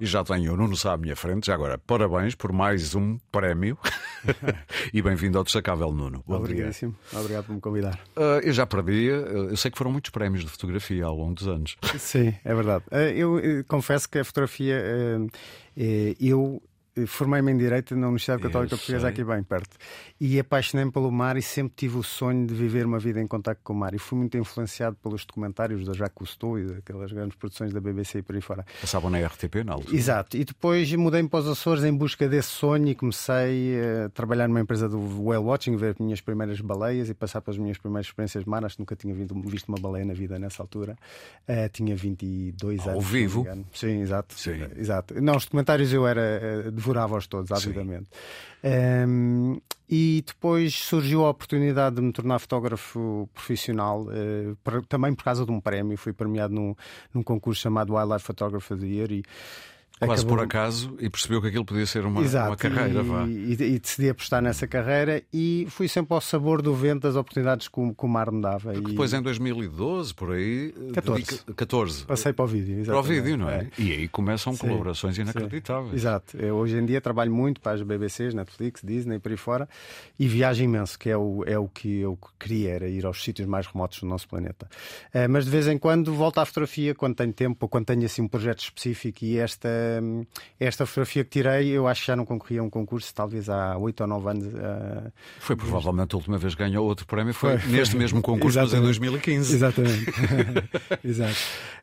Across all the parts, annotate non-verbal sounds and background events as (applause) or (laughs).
E já tenho o Nuno Sá à minha frente. Já agora, parabéns por mais um prémio (laughs) e bem-vindo ao Destacável Nuno. Bom Obrigadíssimo. Dia. Obrigado por me convidar. Uh, eu já perdi, eu sei que foram muitos prémios de fotografia ao longo dos anos. Sim, é verdade. Uh, eu, eu, confesso que a fotografia, uh, eu formei-me em Direito na Universidade Católica Portuguesa, aqui bem perto. E apaixonei-me pelo mar e sempre tive o sonho de viver uma vida em contato com o mar. E fui muito influenciado pelos documentários da Jacques Cousteau e daquelas grandes produções da BBC e por aí fora. Passavam na RTP, na altura. Exato. E depois mudei-me para os Açores em busca desse sonho e comecei a trabalhar numa empresa do whale watching, ver as minhas primeiras baleias e passar pelas minhas primeiras experiências de mar. Acho que nunca tinha visto uma baleia na vida nessa altura. Uh, tinha 22 Ao anos. Ao vivo? Sim, exato. Sim. exato. Não, os documentários eu era, uh, devorava-os todos, avidamente. Um, e depois surgiu a oportunidade de me tornar fotógrafo profissional, uh, por, também por causa de um prémio. Fui premiado num, num concurso chamado Wildlife Photographer of the Year. E, Quase Acabou... por acaso e percebeu que aquilo podia ser uma, Exato, uma carreira. E, e, e, decidi apostar nessa carreira e fui sempre ao sabor do vento das oportunidades que o, que o mar me dava. Porque e... depois em 2012, por aí. 14. 14. Passei para o vídeo. Exatamente. Para o vídeo, não é? é? E aí começam sim, colaborações inacreditáveis. Sim. Exato. Eu, hoje em dia trabalho muito para as BBCs, Netflix, Disney, por aí fora e viajo imenso, que é o, é o que eu queria, era ir aos sítios mais remotos do nosso planeta. Uh, mas de vez em quando volto à fotografia quando tenho tempo ou quando tenho assim um projeto específico e esta. Esta esta fotografia que tirei, eu acho que já não concorria a um concurso, talvez há 8 ou 9 anos. Uh... Foi provavelmente a última vez que ganhou outro prémio, foi, foi neste foi. mesmo concurso, mas em 2015. Exatamente. (laughs) Exato.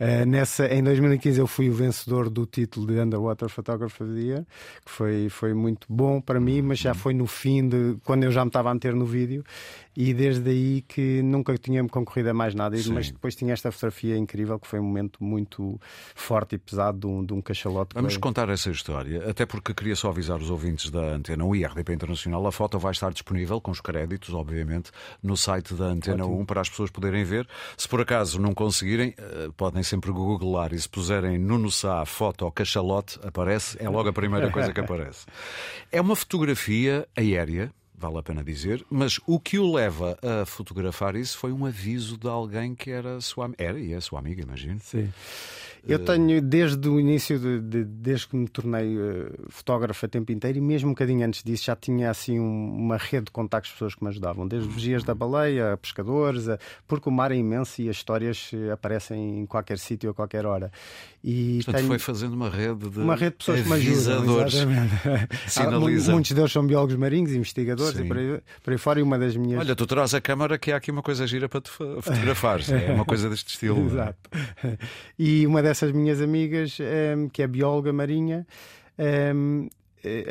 Uh, nessa, em 2015 eu fui o vencedor do título de Underwater Photographer of the Year, que foi, foi muito bom para mim, mas já foi no fim de quando eu já me estava a meter no vídeo e desde aí que nunca tinha concorrido a mais nada, Sim. mas depois tinha esta fotografia incrível que foi um momento muito forte e pesado de um, de um cachalote. Vamos foi... contar essa história, até porque queria só avisar os ouvintes da Antena 1 e RDP Internacional. A foto vai estar disponível com os créditos, obviamente, no site da Antena Ótimo. 1 para as pessoas poderem ver. Se por acaso não conseguirem, eh, podem sempre googlar e se puserem Nuno Sá foto cachalote, aparece, é logo a primeira coisa que aparece. (laughs) É uma fotografia aérea vale a pena dizer, mas o que o leva a fotografar isso foi um aviso de alguém que era sua era e é sua amiga, imagino. Sim. Eu tenho desde o início, de, de, desde que me tornei uh, fotógrafo a tempo inteiro, e mesmo um bocadinho antes disso, já tinha assim um, uma rede de contactos de pessoas que me ajudavam, desde os dias da baleia, a pescadores, a... porque o mar é imenso e as histórias eh, aparecem em qualquer sítio a qualquer hora. E Portanto, tenho... foi fazendo uma rede de uma rede de pessoas que me ajudam. (laughs) Muitos deles são biólogos marinhos, investigadores Sim. e por aí, por aí fora. E uma das minhas. Olha, tu traz a câmara que há aqui uma coisa gira para te fotografar. é uma coisa deste estilo. É? (laughs) Exato. E uma dessas dessas minhas amigas, um, ehm, que é bióloga marinha, um, ehm, eh,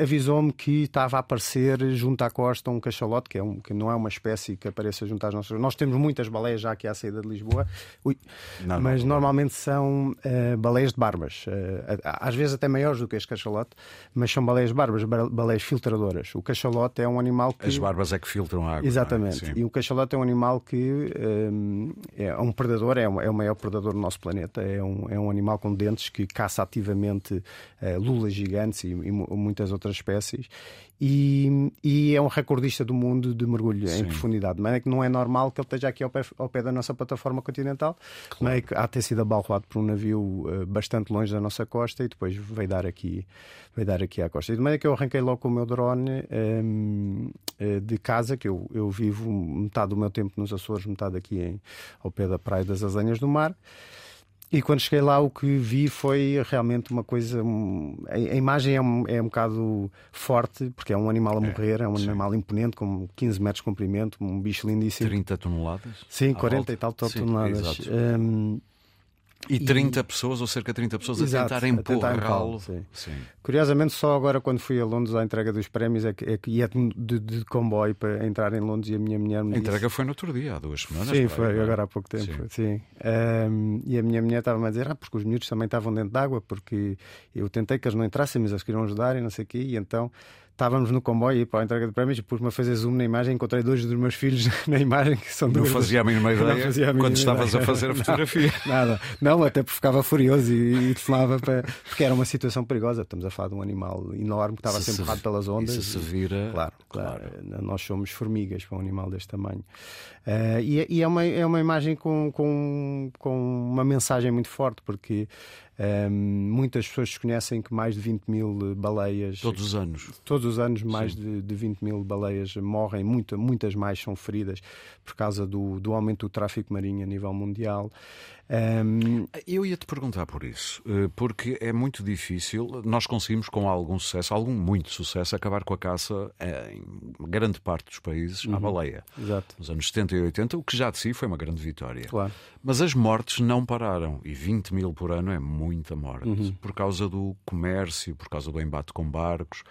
avisou-me que estava a aparecer junto à costa um cachalote, que, é um, que não é uma espécie que apareça junto às nossas. Nós temos muitas baleias já aqui à saída de Lisboa, Ui, não, mas não, normalmente são uh, baleias de barbas, uh, às vezes até maiores do que este cachalote, mas são baleias de barbas, baleias filtradoras. O cachalote é um animal que. As barbas é que filtram a água. É? Exatamente. É? E o cachalote é um animal que um, é um predador, é, um, é o maior predador do nosso planeta, é um, é um animal com dentes que caça ativamente uh, lulas gigantes e, e muitas outras espécies e, e, é um recordista do mundo de mergulho Sim. em profundidade. Mas é que não é normal que ele esteja aqui ao pé, ao pé da nossa plataforma continental, claro. é que há ter sido abalroado por um navio uh, bastante longe da nossa costa e depois veio dar aqui, veio dar aqui à costa. E de maneira que eu arranquei logo com o meu drone um, ehm, uh, eh, de casa, que eu, eu vivo metade do meu tempo nos Açores, metade aqui em, ao pé da Praia das Azenhas do Mar. E quando cheguei lá, o que vi foi realmente uma coisa. A, imagem é um, é um bocado forte, porque é um animal a é, morrer, é, é um sim. animal imponente, com 15 metros de comprimento, um bicho lindíssimo. 30 toneladas? Sim, 40 volta. e tal toneladas. Sim, e 30 e... pessoas, ou cerca de 30 pessoas, Exato, a tentar empurrá-lo. Curiosamente, só agora, quando fui a Londres à entrega dos prémios, é que, é que ia de, de, comboio para entrar em Londres e a minha mulher me A entrega foi no outro dia, há duas semanas. Sim, foi agora há pouco tempo. Sim. Sim. Um, e a minha mulher estava-me a dizer: ah, porque os miúdos também estavam dentro d'água, porque eu tentei que eles não entrassem, mas eles queriam ajudar e não sei o quê, e então estávamos no comboio e para a entrega de prémios, pus-me a fazer zoom na imagem, encontrei dois dos meus filhos (laughs) na imagem que são Não fazia a mínima (laughs) ideia a mínima quando estavas a fazer a fotografia. Não, (laughs) nada, não, até porque ficava furioso e, e telefonava para. Porque era uma situação perigosa. Estamos a falar de um animal enorme que estava se sempre empurrado pelas ondas. E se se vira. Claro, claro, claro. Nós somos formigas para um animal deste tamanho. Uh, e, e, é, uma, é uma imagem com, com, com uma mensagem muito forte, porque Um, muitas pessoas desconhecem que mais de 20 mil baleias. Todos os anos. Todos os anos, mais de, de 20 mil baleias morrem, muita, muitas mais são feridas por causa do, do aumento do tráfico marinho a nível mundial. Um... Eu ia te perguntar por isso, eh, porque é muito difícil. Nós conseguimos, com algum sucesso, algum muito sucesso, acabar com a caça em grande parte dos países uhum. à baleia. Exato. Nos anos 70 e 80, o que já de si foi uma grande vitória. Claro. Mas as mortes não pararam e 20 mil por ano é muita morte uhum. por causa do comércio, por causa do embate com barcos.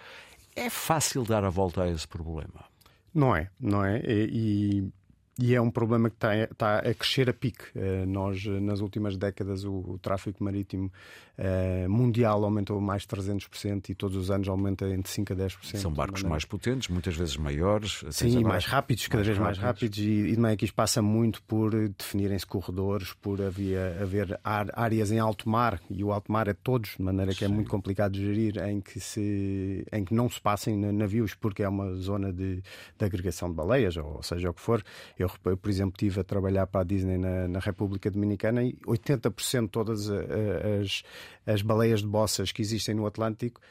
É fácil dar a volta a esse problema. Não é, não é? E, e é um problema que está, está a crescer a pique. Uh, nós, nas últimas décadas, o, o tráfego marítimo uh, mundial aumentou mais de 300% e todos os anos aumenta entre 5% a 10%. São barcos mais potentes, muitas vezes maiores. Sim, mais rápidos, cada mais vez rápidos. mais rápidos. E, e também aqui isto passa muito por definirem-se corredores, por havia, haver áreas em alto mar, e o alto mar é todos, de maneira que é Sim. é muito complicado de gerir, em que, se, em que não se passem navios, porque é uma zona de, de agregação de baleias, ou seja o que for. Eu eu, por exemplo, estive a trabalhar para a Disney na, na República Dominicana e 80% de todas as, as baleias de bossas que existem no Atlântico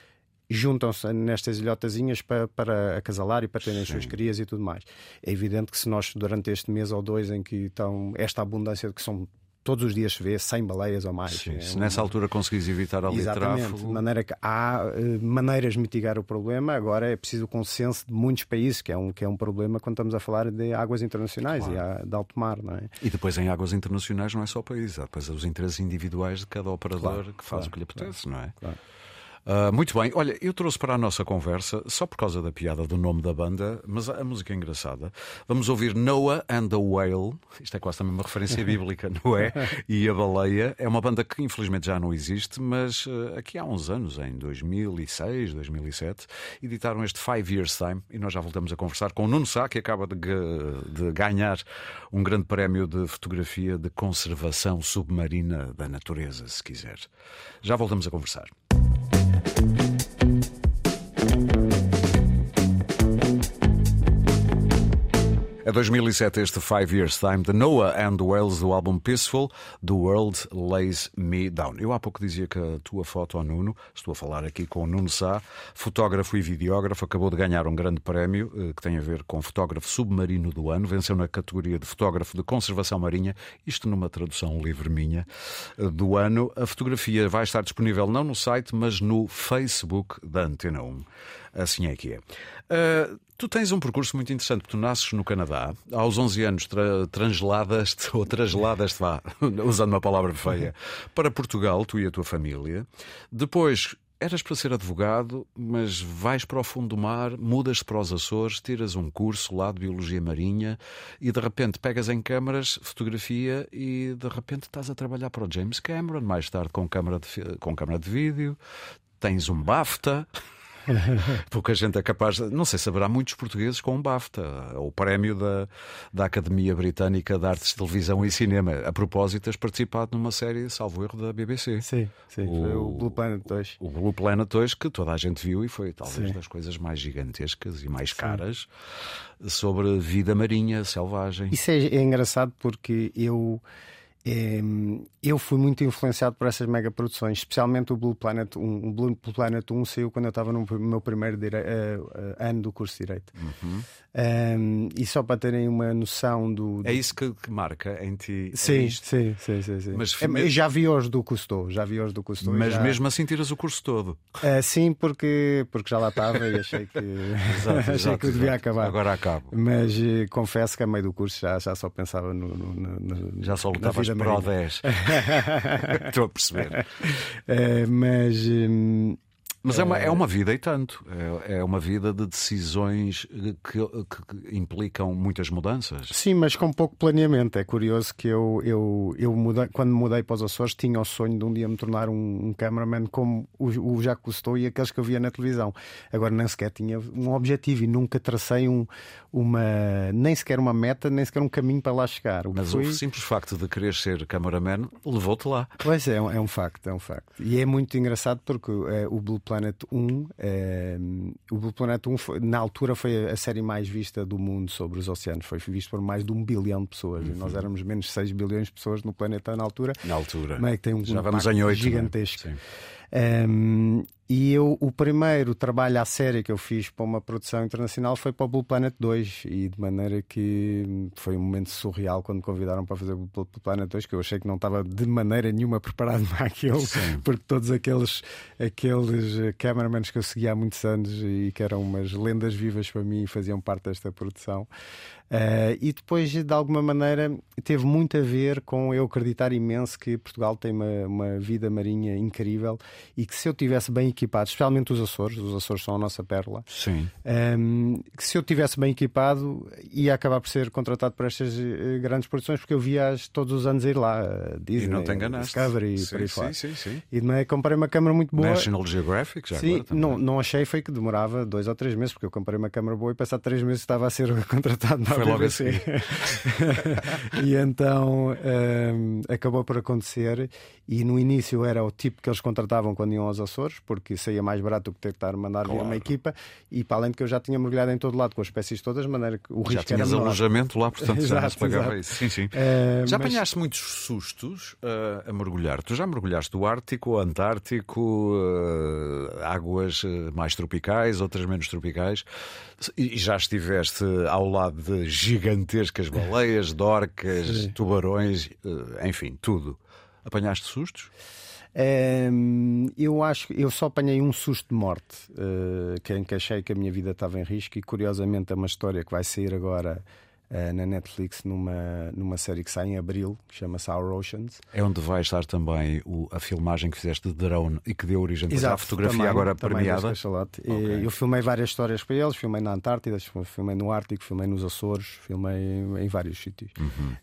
juntam-se nestas ilhotazinhas para, para acasalar e para terem as suas crias e tudo mais. É evidente que se nós, durante este mês ou dois em que estão esta abundância de que são todos os dias se vê 100 baleias ou mais. Sim, é se nessa altura conseguis evitar ali Exatamente, tráfego... de maneira que há uh, maneiras de mitigar o problema, agora é preciso o consenso de muitos países, que é um, que é um problema quando estamos a falar de águas internacionais claro. e de alto mar. Não é? E depois em águas internacionais não é só país, há depois os interesses individuais de cada operador claro, que faz claro, o que lhe apetece, não é? Claro. Uh, muito bem, olha, eu trouxe para a nossa conversa, só por causa da piada do nome da banda, mas a, música é engraçada. Vamos ouvir Noah and the Whale, isto é quase também uma referência (laughs) bíblica, não é? E a Baleia. É uma banda que infelizmente já não existe, mas uh, aqui há uns anos, em 2006, 2007, editaram este Five Years Time e nós já voltamos a conversar com o Nuno Sá, que acaba de, de ganhar um grande prémio de fotografia de conservação submarina da natureza, se quiser. Já voltamos a conversar. Thank you. É 2007 este Five Years Time de Noah and Wells do álbum Peaceful, The World Lays Me Down. Eu há pouco dizia que a tua foto, Nuno, estou a falar aqui com o Nuno Sá, fotógrafo e videógrafo, acabou de ganhar um grande prémio eh, que tem a ver com fotógrafo submarino do ano, venceu na categoria de fotógrafo de conservação marinha, isto numa tradução livre minha, eh, do ano. A fotografia vai estar disponível não no site, mas no Facebook da Antena 1. Assim é que é. Uh, tu tens um percurso muito interessante, tu nasces no Canadá, aos 11 anos tra transladas-te, ou trasladas-te, vá, (laughs) usando uma palavra feia, para Portugal, tu e a tua família. Depois eras para ser advogado, mas vais para o fundo do mar, mudas para os Açores, tiras um curso lá de Biologia Marinha e de repente pegas em câmaras, fotografia e de repente estás a trabalhar para o James Cameron, mais tarde com câmara de, com câmara de vídeo, tens um BAFTA. (laughs) Pouca gente é capaz. De... Não sei se haverá muitos portugueses com um BAFTA, o prémio da, da Academia Britânica de Artes de Televisão e Cinema. A propósito, tens participado numa série, salvo erro, da BBC. Sim, sim. O, o Blue Planet 2. O Blue Planet 2, que toda a gente viu e foi talvez sim. das coisas mais gigantescas e mais caras sim. sobre vida marinha, selvagem. Isso é, é engraçado porque eu. É, eu fui muito influenciado por essas mega produções, especialmente o Blue Planet 1. O Blue Planet 1 saiu quando eu estava no meu primeiro dire... uh, uh, ano do curso de Direito. Uhum. Um, e só para terem uma noção do. É isso que, marca em ti? É sim, é sim, sim, sim, sim. Mas, é, já vi hoje do Cousteau, já vi hoje do Cousteau. Mas já... mesmo assim tiras o curso todo? Uh, sim, porque, porque já lá estava e achei que, (laughs) exato, (laughs) achei exato, que devia acabar. Agora acabo. Mas uh, confesso que a meio do curso já, já só pensava no. no, no já só lutavas para o 10. Estou a perceber. Uh, mas. Um, mas é uma, é uma vida e tanto. É, é uma vida de decisões que, que, implicam muitas mudanças. Sim, mas com pouco planeamento. É curioso que eu, eu, eu mudei, quando mudei para os Açores, tinha o sonho de um dia me tornar um, um cameraman como o, o Jacques Cousteau e aqueles que eu via na televisão. Agora nem sequer tinha um objetivo e nunca tracei um, uma, nem sequer uma meta, nem sequer um caminho para lá chegar. O mas o simples facto de querer ser cameraman levou-te lá. Pois é, é um facto, é um facto. E é muito engraçado porque é, o Blue Planet 1. Eh, o Blue Planet 1, foi, na altura, foi a série mais vista do mundo sobre os oceanos. Foi visto por mais de um bilhão de pessoas. Uhum. E nós éramos menos de 6 bilhões de pessoas no planeta na altura. Na altura. Mas é que tem um Já vamos em 8, é? gigantesco. Né? Um, e eu, o primeiro trabalho à série que eu fiz para uma produção internacional foi para o Blue Planet 2, e de maneira que foi um momento surreal quando me convidaram para fazer o Blue Planet 2, que eu achei que não estava de maneira nenhuma preparado (laughs) para aquilo, Sim. porque todos aqueles, aqueles eh, cameramans que eu seguia há muitos anos e que eram umas lendas vivas para mim faziam parte desta produção. Uh, e depois, de alguma maneira, teve muito a ver com eu acreditar imenso que Portugal tem uma, uma vida marinha incrível e que se eu tivesse bem equipado, especialmente os Açores, os Açores são a nossa pérola, Sim. Um, ehm, que se eu tivesse bem equipado, ia acabar por ser contratado para estas uh, grandes produções, porque eu via todos os anos ir lá, uh, Disney, e não te enganaste. Discovery sim, por aí sim, fora. Sim, sim, E de comprei uma câmera muito boa. National Geographic, já Sim, agora, não, não achei foi que demorava dois ou três meses, porque eu comprei uma câmera boa e passado três meses estava a ser (laughs) contratado na Foi logo assim. (laughs) e então um, acabou por acontecer. E no início era o tipo que eles contratavam quando iam aos Açores, porque saía mais barato do que ter que estar a mandar claro. vir uma equipa. E para além de que eu já tinha mergulhado em todo lado com as espécies todas, de maneira que o já risco era menor. alojamento lá, portanto (laughs) exato, já não se pagava exato. isso. Sim, sim. Uh, já mas... apanhaste muitos sustos uh, a mergulhar. Tu já mergulhaste do Ártico, Antártico, uh, águas mais tropicais, outras menos tropicais. E já estiveste ao lado de gigantescas baleias, dorcas, Sim. tubarões, eh, enfim, tudo. Apanhaste sustos? Um, eu acho que eu só apanhei um susto de morte, uh, que, em que achei que a minha vida estava em risco, e curiosamente é uma história que vai sair agora na Netflix numa, numa série que sai em abril, que chama-se Our Oceans. É onde vai estar também o, a filmagem que fizeste de drone e que deu origem Exato, à fotografia também, agora também premiada. Okay. Eu filmei várias histórias para eles, filmei na Antártida, filmei no Ártico, filmei nos Açores, filmei em vários sítios. Uhum.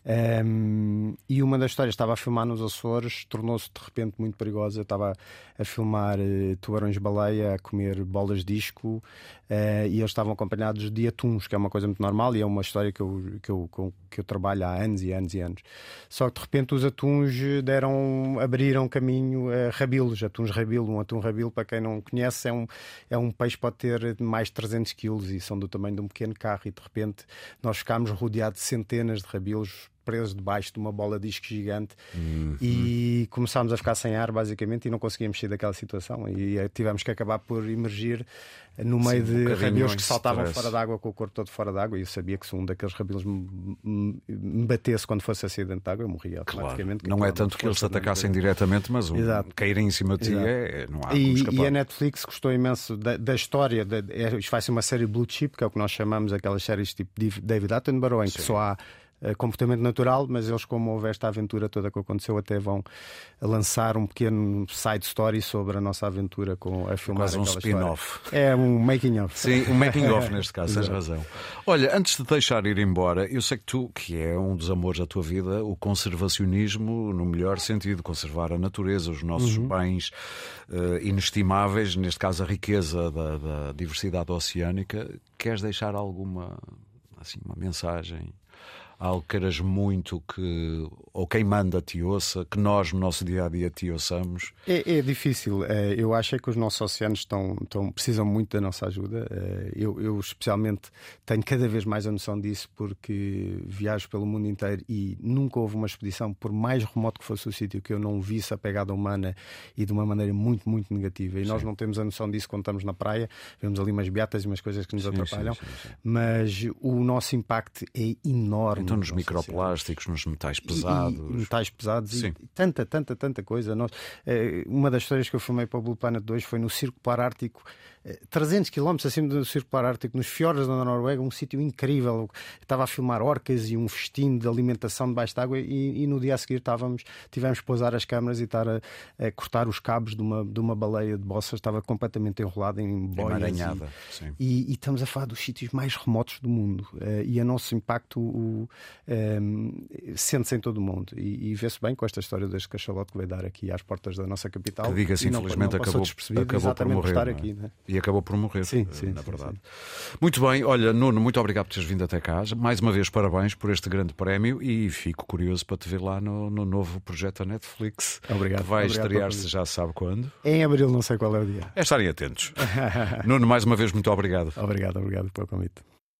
Um, e uma das histórias estava a filmar nos Açores, tornou-se de repente muito perigosa. Eu estava a filmar uh, tubarões-baleia a comer bolas de disco uh, e eles estavam acompanhados de atuns, que é uma coisa muito normal e é uma história que eu que eu, que eu trabalho há anos e anos e anos. Só que de repente os atuns deram, abriram caminho a rabilos, atuns rabilo. Um atum rabilo, para quem não conhece, é um, é um peixe que pode ter mais de 300 quilos e são do tamanho de um pequeno carro. E de repente nós ficámos rodeados de centenas de rabilos presos debaixo de uma bola de disco gigante uhum. e começámos a ficar sem ar basicamente e não conseguíamos sair daquela situação e eh, tivemos que acabar por emergir no meio Sim, de um que saltavam stress. fora d'água com o corpo todo fora d'água e eu sabia que se um daqueles rabilos me, me batesse quando fosse dentro d'água eu morria automaticamente. Claro. Não é tanto que eles se atacassem diretamente mas um, cair em cima de ti é, não há e, e, a Netflix gostou imenso da, da história da, é, isto vai ser uma série Blue Chip que é o que nós chamamos aquelas séries tipo David Attenborough em que Sim. só há comportamento natural, mas eles, como houve esta aventura toda que aconteceu, até vão lançar um pequeno side story sobre a nossa aventura com a filmar Quase um spin-off. É um making-of. Sim, um making-of (laughs) neste caso, tens razão. Olha, antes de deixar ir embora, eu sei que tu, que é um dos amores da tua vida, o conservacionismo, no melhor sentido, conservar a natureza, os nossos uhum. bens uh, inestimáveis, neste caso a riqueza da, da diversidade oceânica, queres deixar alguma assim, uma mensagem algo que queiras muito que ou quem manda te ouça, que nós no nosso dia a dia te ouçamos? É, é difícil. É, eu acho é que os nossos oceanos estão, estão, precisam muito da nossa ajuda. É, eu, eu, especialmente, tenho cada vez mais a noção disso porque viajo pelo mundo inteiro e nunca houve uma expedição, por mais remoto que fosse o sítio, que eu não visse a pegada humana e de uma maneira muito, muito negativa. E sim. nós não temos a noção disso quando estamos na praia. Vemos ali umas beatas e umas coisas que nos sim, atrapalham. Sim, mas o nosso impacto é enorme. Então, nos microplásticos, nos metais pesados. E, e metais pesados Sim. e tanta, tanta, tanta coisa. Nós, eh, uma das histórias que eu filmei para o Blue Planet 2 foi no Circo Polar Ártico 300 km acima do Circular Ártico, nos fiordes da Noruega, um sítio incrível. Estava a filmar orcas e um festim de alimentação debaixo d'água e, e no dia a seguir estávamos, tivemos que pousar as câmaras e estar a, a, cortar os cabos de uma, de uma baleia de bossas, estava completamente enrolada em boias. E, e, e, estamos a falar dos sítios mais remotos do mundo. Uh, e o nosso impacto, um, sente-se em todo o mundo. E, e vê-se bem com esta história deste cachalote que veio dar aqui às portas da nossa capital. Que diga-se, infelizmente, não acabou, acabou por morrer. Por é? aqui, é? E acabou por morrer, sim, sim, na verdade. Sim. Muito bem, olha, Nuno, muito obrigado por teres vindo até cá. Mais uma vez, parabéns por este grande prémio e fico curioso para te ver lá no, no novo projeto da Netflix. Obrigado. Que vai estrear-se já sabe quando. Em abril, não sei qual é o dia. É estarem atentos. (laughs) Nuno, mais uma vez, muito obrigado. Obrigado, obrigado pelo convite.